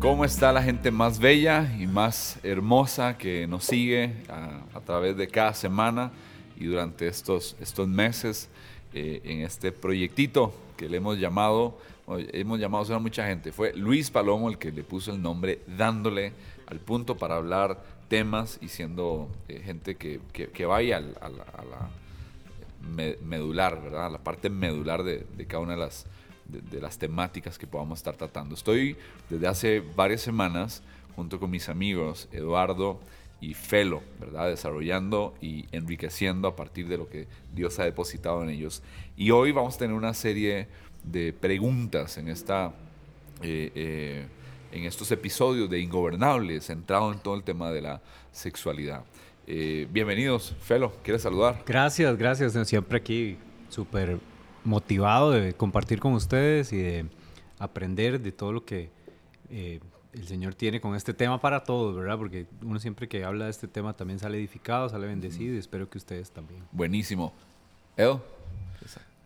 ¿Cómo está la gente más bella y más hermosa que nos sigue a, través de cada semana y durante estos, estos meses eh, en este proyectito que le hemos llamado, hemos llamado a mucha gente? Fue Luis Palomo el que le puso el nombre dándole al punto para hablar temas y siendo eh, gente que, que, vaya a, la, medular, ¿verdad? A la parte medular de, de cada una de las de, las temáticas que podamos estar tratando. Estoy desde hace varias semanas junto con mis amigos Eduardo y Felo, ¿verdad? Desarrollando y enriqueciendo a partir de lo que Dios ha depositado en ellos. Y hoy vamos a tener una serie de preguntas en, esta, eh, eh, en estos episodios de Ingobernables, centrado en todo el tema de la sexualidad. Eh, bienvenidos, Felo, ¿quieres saludar? Gracias, gracias. Siempre aquí súper motivado de compartir con ustedes y de aprender de todo lo que eh, el Señor tiene con este tema para todos, ¿verdad? Porque uno siempre que habla de este tema también sale edificado, sale bendecido y espero que ustedes también. Buenísimo. Edo.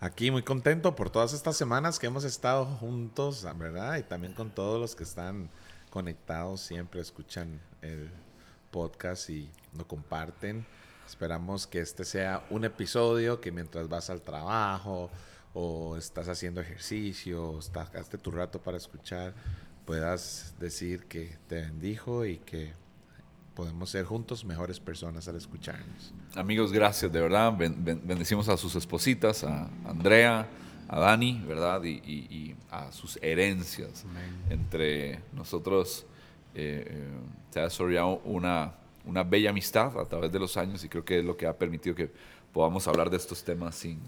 Aquí muy contento por todas estas semanas que hemos estado juntos, ¿verdad? Y también con todos los que están conectados, siempre escuchan el podcast y lo comparten. Esperamos que este sea un episodio que mientras vas al trabajo o estás haciendo ejercicio, o estás, tu rato para escuchar, puedas decir que te bendijo y que podemos ser juntos mejores personas al escucharnos. Amigos, gracias, de verdad. bendecimos a sus espositas, a Andrea, a Dani, ¿verdad? Y, a sus herencias. Entre nosotros eh, eh, se ha desarrollado una una bella amistad a través de los años y creo que es lo que ha permitido que podamos hablar de estos temas sin,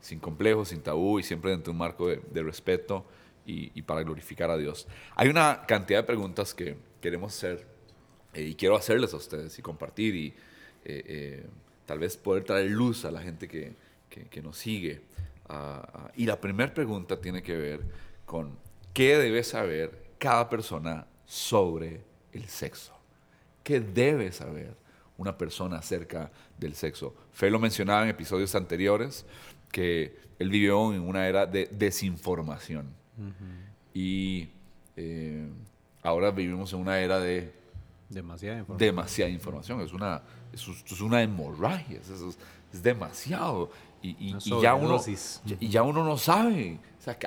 sin complejos, sin tabú y siempre dentro de un marco de, respeto y, para glorificar a Dios. Hay una cantidad de preguntas que queremos hacer eh, y quiero hacerles a ustedes y compartir y eh, eh, tal vez poder traer luz a la gente que, que, nos sigue. Ah, ah, y la primera pregunta tiene que ver con qué debe saber cada persona sobre el sexo. ¿Qué debe saber una persona acerca del sexo? Fe lo mencionaba en episodios anteriores, que él vivió en una era de desinformación. Y eh, ahora vivimos en una era de... Demasiada información. Demasiada información. Es una, es, una hemorragia. Es, demasiado. Y, ya uno, y ya uno no sabe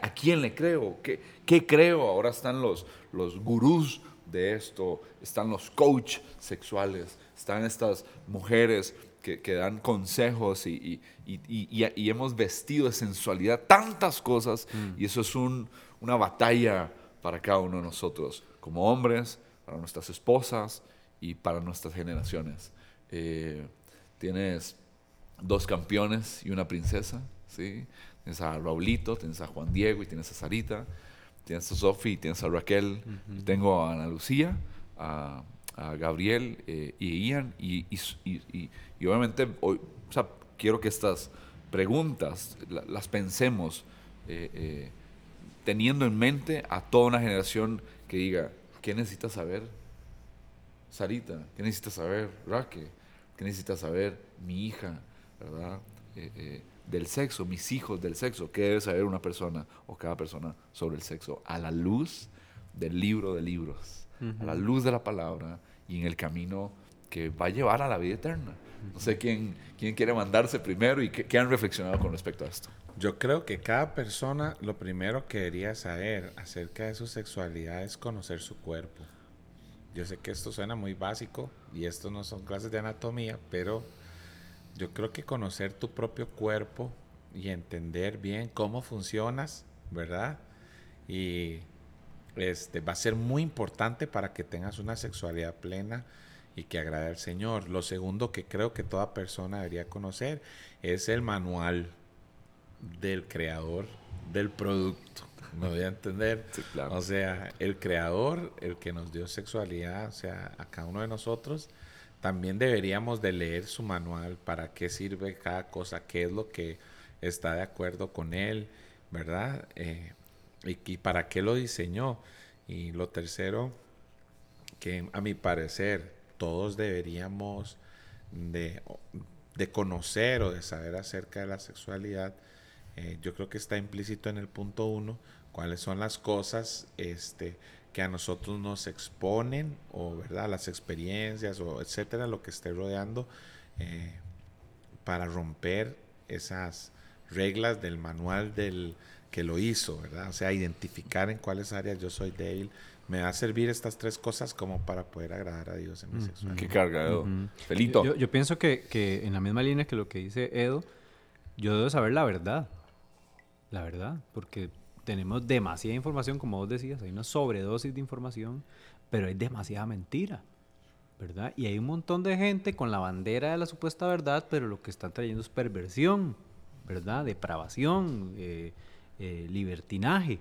a quién le creo, qué, qué creo. Ahora están los, los gurús de esto, están los coach sexuales, están estas mujeres que, dan consejos y, hemos vestido de sensualidad tantas cosas mm. y eso es una batalla para cada uno de nosotros, como hombres, para nuestras esposas y para nuestras generaciones. Eh, tienes dos campeones y una princesa, ¿sí? Tienes a Raulito, tienes a Juan Diego y tienes a Sarita tienes a Sofi, tienes a Raquel, tengo a Ana Lucía, a, Gabriel eh, y Ian, y, obviamente hoy, quiero que estas preguntas las pensemos eh, eh, teniendo en mente a toda una generación que diga, ¿qué necesitas saber? Sarita, ¿qué necesitas saber? Raquel, ¿qué necesitas saber? Mi hija, ¿verdad? del sexo, mis hijos del sexo, qué debe saber una persona o cada persona sobre el sexo a la luz del libro de libros, a la luz de la palabra y en el camino que va a llevar a la vida eterna. No sé quién, quién quiere mandarse primero y qué, han reflexionado con respecto a esto. Yo creo que cada persona lo primero que debería saber acerca de su sexualidad es conocer su cuerpo. Yo sé que esto suena muy básico y esto no son clases de anatomía, pero yo creo que conocer tu propio cuerpo y entender bien cómo funcionas, ¿verdad? Y este va a ser muy importante para que tengas una sexualidad plena y que agrade al Señor. Lo segundo que creo que toda persona debería conocer es el manual del creador del producto. Me voy a entender. O sea, el creador, el que nos dio sexualidad, o sea, a cada uno de nosotros, también deberíamos de leer su manual para qué sirve cada cosa, qué es lo que está de acuerdo con él, ¿verdad? Eh, y, para qué lo diseñó. Y lo tercero, que a mi parecer todos deberíamos de, conocer o de saber acerca de la sexualidad, eh, yo creo que está implícito en el punto uno, cuáles son las cosas este, que a nosotros nos exponen o verdad las experiencias o etcétera lo que esté rodeando eh, para romper esas reglas del manual del que lo hizo, ¿verdad? O sea, identificar en cuáles áreas yo soy débil. Me va a servir estas tres cosas como para poder agradar a Dios en mi sexualidad. Qué carga, Edo. Felito. Yo, yo, pienso que, que, en la misma línea que lo que dice Edo, yo debo saber la verdad. La verdad, porque tenemos demasiada información, como vos decías, hay una sobredosis de información, pero hay demasiada mentira. ¿verdad? Y hay un montón de gente con la bandera de la supuesta verdad, pero lo que están trayendo es perversión, ¿verdad? Depravación, eh, eh, libertinaje.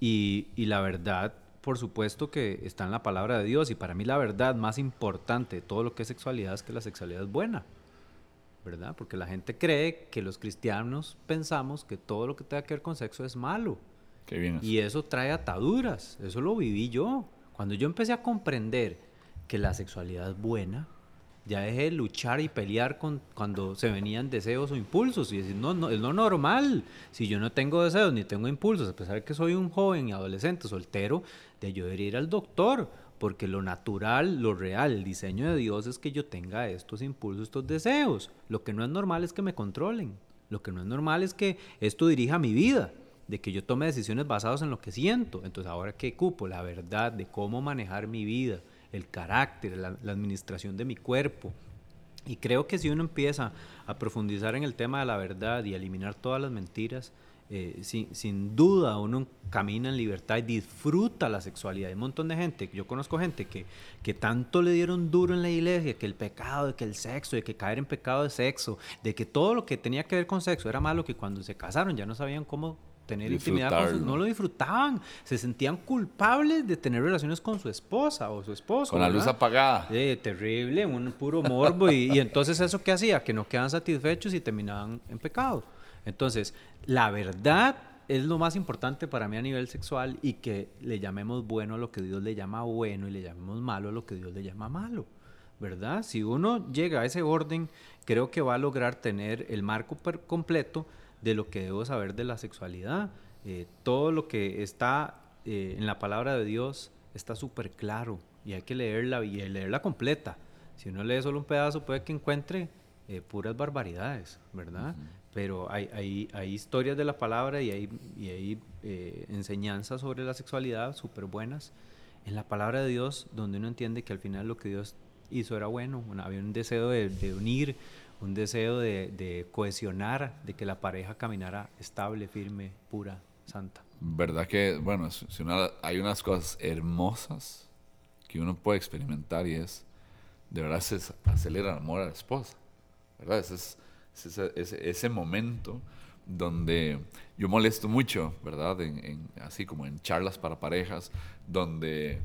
Y, y, la verdad, por supuesto que está en la palabra de Dios. Y para mí la verdad más importante de todo lo que es sexualidad es que la sexualidad es buena. ¿Verdad? Porque la gente cree que los cristianos pensamos que todo lo que tenga que ver con sexo es malo. Qué bien y eso trae ataduras. Eso lo viví yo. Cuando yo empecé a comprender que la sexualidad es buena, ya dejé de luchar y pelear con cuando se venían deseos o impulsos y decir, no, no, es lo normal. Si yo no tengo deseos ni tengo impulsos, a pesar de que soy un joven y adolescente soltero, de yo debería ir al doctor, porque lo natural, lo real, el diseño de Dios es que yo tenga estos impulsos, estos deseos. Lo que no es normal es que me controlen. Lo que no es normal es que esto dirija mi vida, de que yo tome decisiones basadas en lo que siento. Entonces, ahora que cupo la verdad de cómo manejar mi vida, el carácter, la, administración de mi cuerpo. Y creo que si uno empieza a profundizar en el tema de la verdad y eliminar todas las mentiras, eh, sin, sin, duda uno camina en libertad y disfruta la sexualidad. Hay un montón de gente, yo conozco gente que, que tanto le dieron duro en la iglesia, que el pecado, de que el sexo, de que caer en pecado de sexo, de que todo lo que tenía que ver con sexo era malo, que cuando se casaron ya no sabían cómo tener intimidad con no lo disfrutaban, se sentían culpables de tener relaciones con su esposa o su esposo. Con la luz apagada. terrible, un puro morbo. y, entonces eso qué hacía? Que no quedaban satisfechos y terminaban en pecado. Entonces, la verdad es lo más importante para mí a nivel sexual y que le llamemos bueno a lo que Dios le llama bueno y le llamemos malo a lo que Dios le llama malo. ¿Verdad? Si uno llega a ese orden, creo que va a lograr tener el marco completo de lo que debo saber de la sexualidad. Eh, todo lo que está eh, en la palabra de Dios está súper claro y hay que leerla y leerla completa. Si uno lee solo un pedazo puede que encuentre eh, puras barbaridades, ¿verdad? Pero hay, hay, hay, historias de la palabra y hay, y hay enseñanzas sobre la sexualidad súper buenas en la palabra de Dios donde uno entiende que al final lo que Dios hizo era bueno, había un deseo de, de unir un deseo de, cohesionar, de que la pareja caminara estable, firme, pura, santa. ¿Verdad que, bueno, si hay unas cosas hermosas que uno puede experimentar y es, de verdad, se acelera el amor a la esposa, ¿verdad? Ese es, ese, momento donde yo molesto mucho, ¿verdad? Así como en charlas para parejas, donde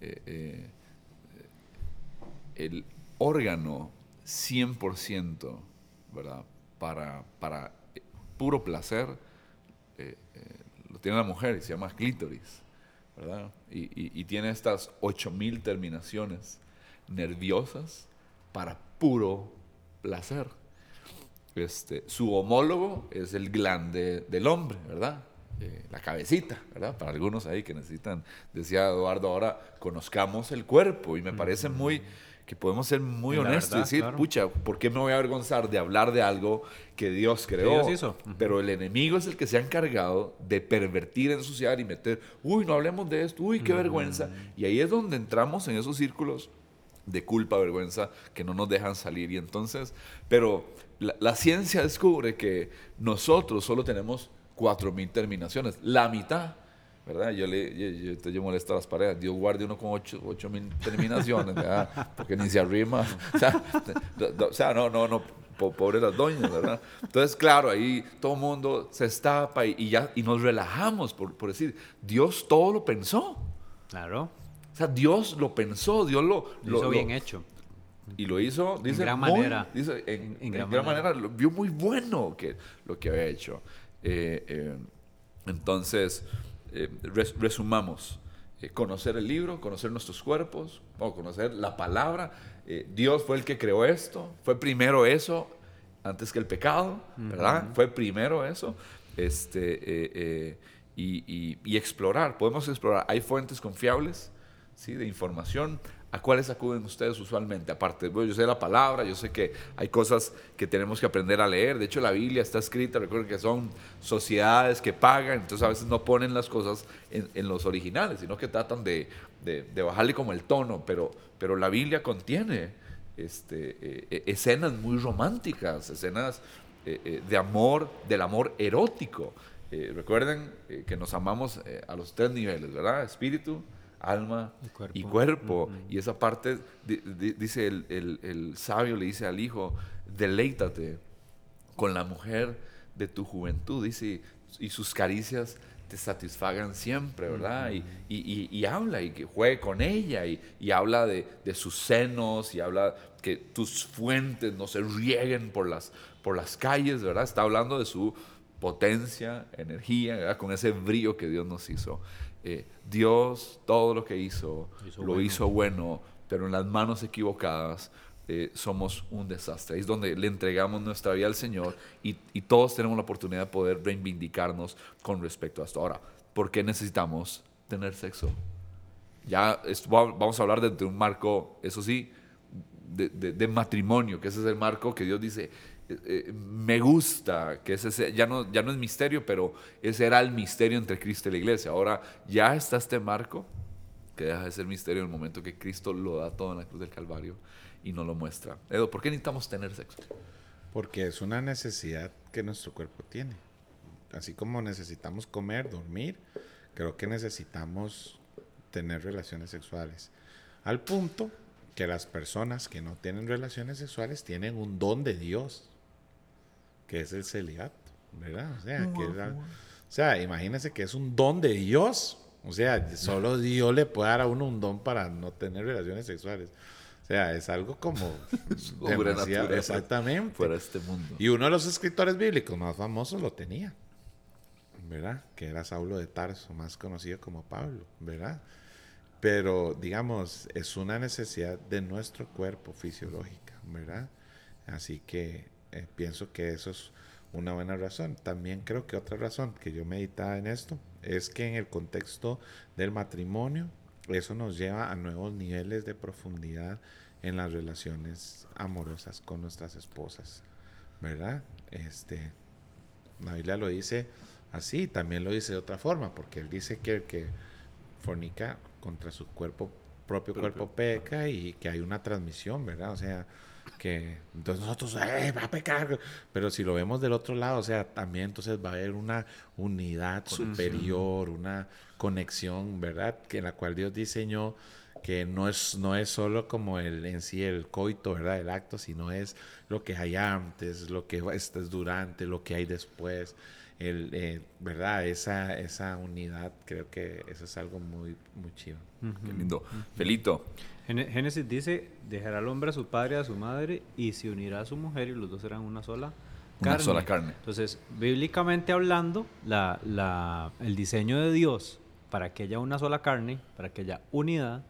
eh, eh, el órgano 100%, ¿verdad? Para, para eh, puro placer, eh, eh, lo tiene la mujer y se llama clítoris, ¿verdad? Y, tiene estas 8000 terminaciones nerviosas para puro placer. Este, su homólogo es el glande del hombre, ¿verdad? la cabecita, ¿verdad? Para algunos ahí que necesitan, decía Eduardo, ahora conozcamos el cuerpo y me parece muy que podemos ser muy honestos y decir, pucha, ¿por qué me voy a avergonzar de hablar de algo que Dios creó? Pero el enemigo es el que se ha encargado de pervertir, ensuciar y meter, uy, no hablemos de esto, uy, qué vergüenza. Y ahí es donde entramos en esos círculos de culpa, vergüenza, que no nos dejan salir. Y entonces, pero la, la ciencia descubre que nosotros solo tenemos 4.000 terminaciones, la mitad ¿verdad? Yo, le, yo, yo, molesto a las parejas. Dios guarde uno con ocho, mil terminaciones, ¿verdad? Porque ni se arrima. O sea, no, no, no, pobre las doñas, ¿verdad? Entonces, claro, ahí todo el mundo se estapa y, ya, y nos relajamos por, por, decir, Dios todo lo pensó. Claro. O sea, Dios lo pensó, Dios lo... Lo hizo bien hecho. Y lo hizo, dice, en gran manera. Dice, en, gran, manera. lo vio muy bueno que, lo que había hecho. Eh, eh, entonces, eh, resumamos, eh, conocer el libro, conocer nuestros cuerpos, o conocer la palabra. Eh, Dios fue el que creó esto, fue primero eso antes que el pecado, ¿verdad? Fue primero eso. Este, y, y, explorar. Podemos explorar. Hay fuentes confiables ¿sí? de información. ¿A cuáles acuden ustedes usualmente? Aparte, yo sé la palabra, yo sé que hay cosas que tenemos que aprender a leer. De hecho, la Biblia está escrita, recuerden que son sociedades que pagan, entonces a veces no ponen las cosas en, los originales, sino que tratan de, de, de, bajarle como el tono. Pero, pero la Biblia contiene este, eh, eh, escenas muy románticas, escenas eh, de amor, del amor erótico. recuerden que nos amamos a los tres niveles, ¿verdad? Espíritu, alma y cuerpo. Y, esa parte, dice el, el, sabio, le dice al hijo, deleítate con la mujer de tu juventud, dice, y sus caricias te satisfagan siempre, ¿verdad? y, y, y, habla y que juegue con ella y, habla de, de, sus senos y habla que tus fuentes no se rieguen por las, por las calles, ¿verdad? Está hablando de su potencia, energía, ¿verdad? con ese brillo que Dios nos hizo. Eh, Dios todo lo que hizo, lo hizo bueno, pero en las manos equivocadas eh, somos un desastre. Ahí es donde le entregamos nuestra vida al Señor y, y, todos tenemos la oportunidad de poder reivindicarnos con respecto a esto. Ahora, ¿por qué necesitamos tener sexo? Ya vamos a hablar de un marco, eso sí, de, de, matrimonio, que ese es el marco que Dios dice, eh, eh, me gusta, que ese ya no, ya no es misterio, pero ese era el misterio entre Cristo y la iglesia. Ahora ya está este marco que deja de ser misterio en el momento que Cristo lo da todo en la cruz del Calvario y nos lo muestra. Edo, ¿por qué necesitamos tener sexo? Porque es una necesidad que nuestro cuerpo tiene. Así como necesitamos comer, dormir, creo que necesitamos tener relaciones sexuales. Al punto que las personas que no tienen relaciones sexuales tienen un don de Dios, que es el celibato, ¿verdad? O sea, que o sea, imagínense que es un don de Dios. O sea, solo Dios le puede dar a uno un don para no tener relaciones sexuales. O sea, es algo como demasiado, exactamente fuera de este mundo. Y uno de los escritores bíblicos más famosos lo tenía, ¿verdad? Que era Saulo de Tarso, más conocido como Pablo, ¿verdad? Pero, digamos, es una necesidad de nuestro cuerpo fisiológica, ¿verdad? Así que eh, pienso que eso es una buena razón. También creo que otra razón que yo meditaba en esto es que en el contexto del matrimonio, eso nos lleva a nuevos niveles de profundidad en las relaciones amorosas con nuestras esposas, ¿verdad? Este, la Biblia lo dice así, también lo dice de otra forma, porque él dice que el que fornica contra su cuerpo, propio cuerpo peca y que hay una transmisión, ¿verdad? O sea, que entonces nosotros, eh, va a pecar! Pero si lo vemos del otro lado, o sea, también entonces va a haber una unidad superior, una conexión, ¿verdad? Que en la cual Dios diseñó que no es, no es solo como el en sí el coito, ¿verdad? El acto, sino es lo que hay antes, lo que es durante, lo que hay después el, eh, ¿verdad? Esa, esa unidad, creo que eso es algo muy, muy chido. Qué lindo. Felito. Génesis dice, dejará al hombre a su padre y a su madre y se unirá a su mujer y los dos serán una sola carne. Una sola carne. Entonces, bíblicamente hablando, la, la, el diseño de Dios para que haya una sola carne, para que haya unidad,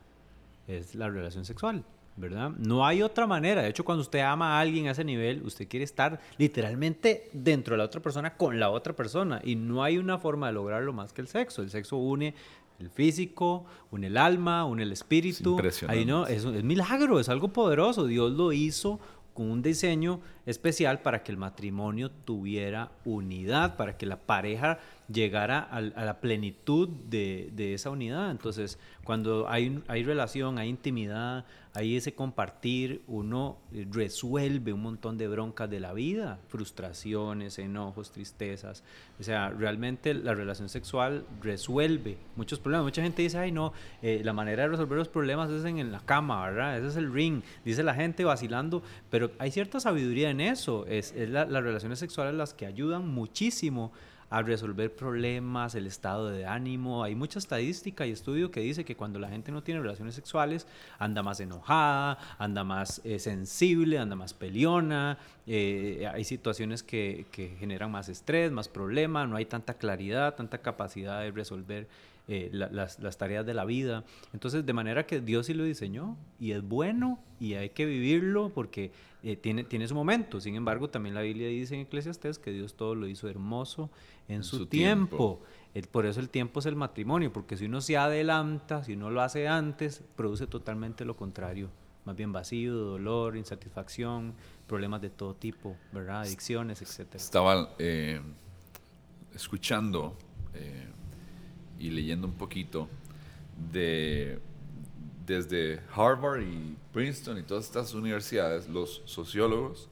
es la relación sexual. ¿Verdad? No hay otra manera. De hecho, cuando usted ama a alguien a ese nivel, usted quiere estar literalmente dentro de la otra persona con la otra persona. Y no hay una forma de lograrlo más que el sexo. El sexo une el físico, une el alma, une el espíritu. Ahí no, es, es milagro, es algo poderoso. Dios lo hizo con un diseño especial para que el matrimonio tuviera unidad, para que la pareja llegara a, la plenitud de, de, esa unidad. Entonces, cuando hay, hay relación, hay intimidad, hay ese compartir, uno resuelve un montón de broncas de la vida, frustraciones, enojos, tristezas. O sea, realmente la relación sexual resuelve muchos problemas. Mucha gente dice, ay no, eh, la manera de resolver los problemas es en, la cama, ¿verdad? Ese es el ring, dice la gente vacilando, pero hay cierta sabiduría en eso. Es, es las relaciones sexuales las que ayudan muchísimo a resolver problemas, el estado de ánimo. Hay mucha estadística y estudio que dice que cuando la gente no tiene relaciones sexuales anda más enojada, anda más eh, sensible, anda más peleona, eh, hay situaciones que, que, generan más estrés, más problemas, no hay tanta claridad, tanta capacidad de resolver eh, las, las, tareas de la vida. Entonces, de manera que Dios sí lo diseñó y es bueno y hay que vivirlo porque eh, tiene, tiene su momento. Sin embargo, también la Biblia dice en Eclesiastes que Dios todo lo hizo hermoso en, su, tiempo. por eso el tiempo es el matrimonio, porque si uno se adelanta, si uno lo hace antes, produce totalmente lo contrario. Más bien vacío, dolor, insatisfacción, problemas de todo tipo, ¿verdad? Adicciones, etc. Estaba eh, escuchando eh, y leyendo un poquito de desde Harvard y Princeton y todas estas universidades, los sociólogos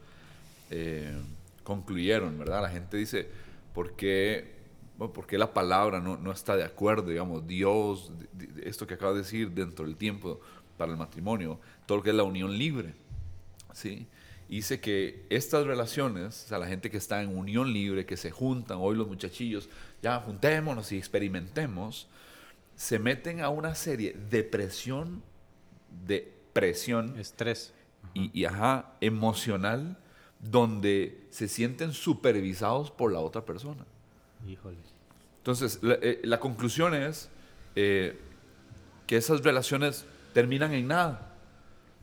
eh, concluyeron, ¿verdad? La gente dice, ¿por qué, la palabra no, no, está de acuerdo, digamos, Dios, esto que acaba de decir dentro del tiempo para el matrimonio, todo lo que es la unión libre, ¿sí? Dice que estas relaciones, o sea, la gente que está en unión libre, que se juntan, hoy los muchachillos, ya juntémonos y experimentemos, se meten a una serie de presión, de presión. Estrés. Y, y, ajá, emocional, donde se sienten supervisados por la otra persona. Híjole. Entonces, la, eh, conclusión es eh, que esas relaciones terminan en nada.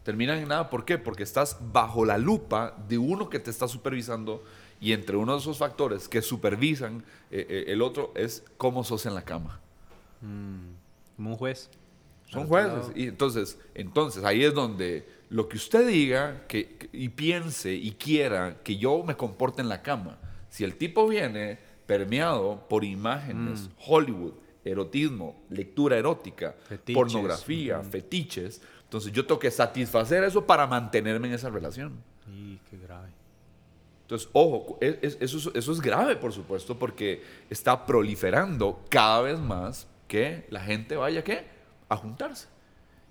Terminan en nada, ¿por qué? Porque estás bajo la lupa de uno que te está supervisando y entre uno de esos factores que supervisan eh, el otro es cómo sos en la cama. Mm, como un juez. Son jueces. Y entonces, entonces ahí es donde lo que usted diga que, y piense y quiera que yo me comporte en la cama, si el tipo viene permeado por imágenes, mm. Hollywood, erotismo, lectura erótica, pornografía, fetiches, entonces yo tengo que satisfacer eso para mantenerme en esa relación. Y qué grave. Entonces, ojo, eso, eso es grave, por supuesto, porque está proliferando cada vez más que la gente vaya ¿qué? a juntarse.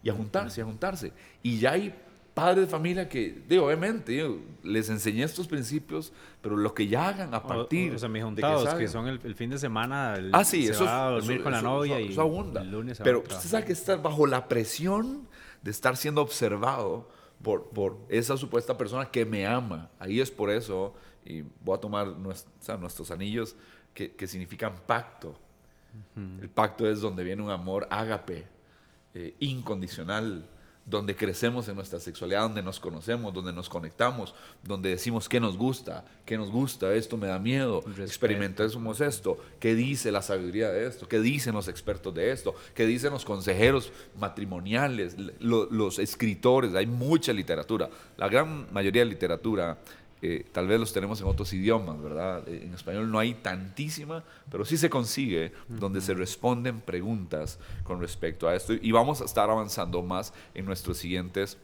Y a juntarse, a juntarse. Y ya hay padres de familia que, digo, obviamente, les enseñé estos principios, pero lo que ya hagan a partir. O, sea, mis juntados, que, son el, fin de semana, ah, sí, se eso, va a dormir con la novia y el lunes Pero usted sabe que está bajo la presión de estar siendo observado por, por esa supuesta persona que me ama. Ahí es por eso, y voy a tomar nuestros anillos que, que significan pacto. El pacto es donde viene un amor ágape, eh, incondicional, donde crecemos en nuestra sexualidad, donde nos conocemos, donde nos conectamos, donde decimos qué nos gusta, qué nos gusta, esto me da miedo, experimentemos esto, qué dice la sabiduría de esto, qué dicen los expertos de esto, qué dicen los consejeros matrimoniales, los escritores, hay mucha literatura, la gran mayoría de literatura tal vez los tenemos en otros idiomas, ¿verdad? En español no hay tantísima, pero sí se consigue donde se responden preguntas con respecto a esto y vamos a estar avanzando más en nuestros siguientes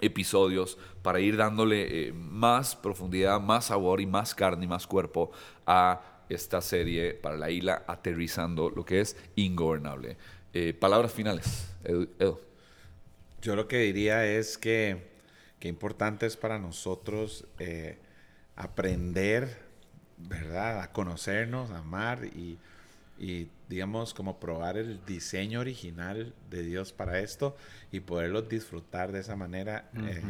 episodios para ir dándole eh, más profundidad, más sabor y más carne y más cuerpo a esta serie para la isla, aterrizando lo que es ingobernable. Eh, palabras finales, Edu. Yo lo que diría es que qué importante es para nosotros eh, aprender, ¿verdad? A conocernos, a amar y, digamos, como probar el diseño original de Dios para esto y poderlo disfrutar de esa manera. Eh,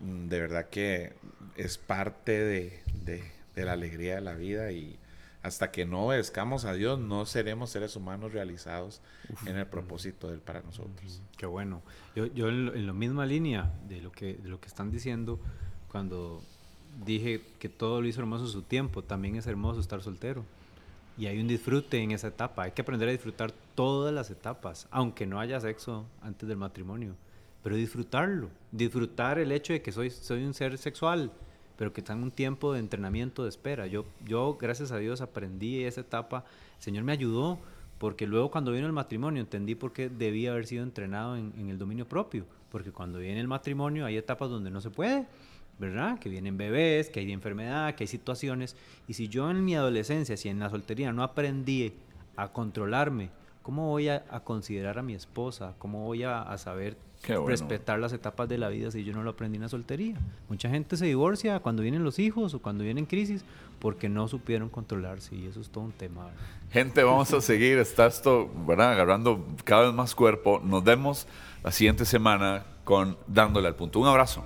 de verdad que es parte de, de, la alegría de la vida y hasta que no obedezcamos a Dios, no seremos seres humanos realizados en el propósito de Él para nosotros. Qué bueno. Yo, yo en, la misma línea de lo, que, de lo que están diciendo, cuando dije que todo lo hizo hermoso su tiempo, también es hermoso estar soltero. Y hay un disfrute en esa etapa. Hay que aprender a disfrutar todas las etapas, aunque no haya sexo antes del matrimonio. Pero disfrutarlo. Disfrutar el hecho de que soy, soy un ser sexual pero que están un tiempo de entrenamiento de espera. Yo, yo, gracias a Dios, aprendí esa etapa. El Señor me ayudó, porque luego cuando vino el matrimonio entendí por qué debía haber sido entrenado en, en el dominio propio. Porque cuando viene el matrimonio hay etapas donde no se puede, ¿verdad? Que vienen bebés, que hay enfermedad, que hay situaciones. Y si yo en mi adolescencia, si en la soltería no aprendí a controlarme, ¿cómo voy a, considerar a mi esposa? ¿Cómo voy a, a saber respetar las etapas de la vida si yo no lo aprendí en la soltería. Mucha gente se divorcia cuando vienen los hijos o cuando vienen crisis porque no supieron controlarse y eso es todo un tema. Gente, vamos a seguir, está esto, ¿verdad? Agarrando cada vez más cuerpo. Nos vemos la siguiente semana con Dándole al Punto. Un abrazo.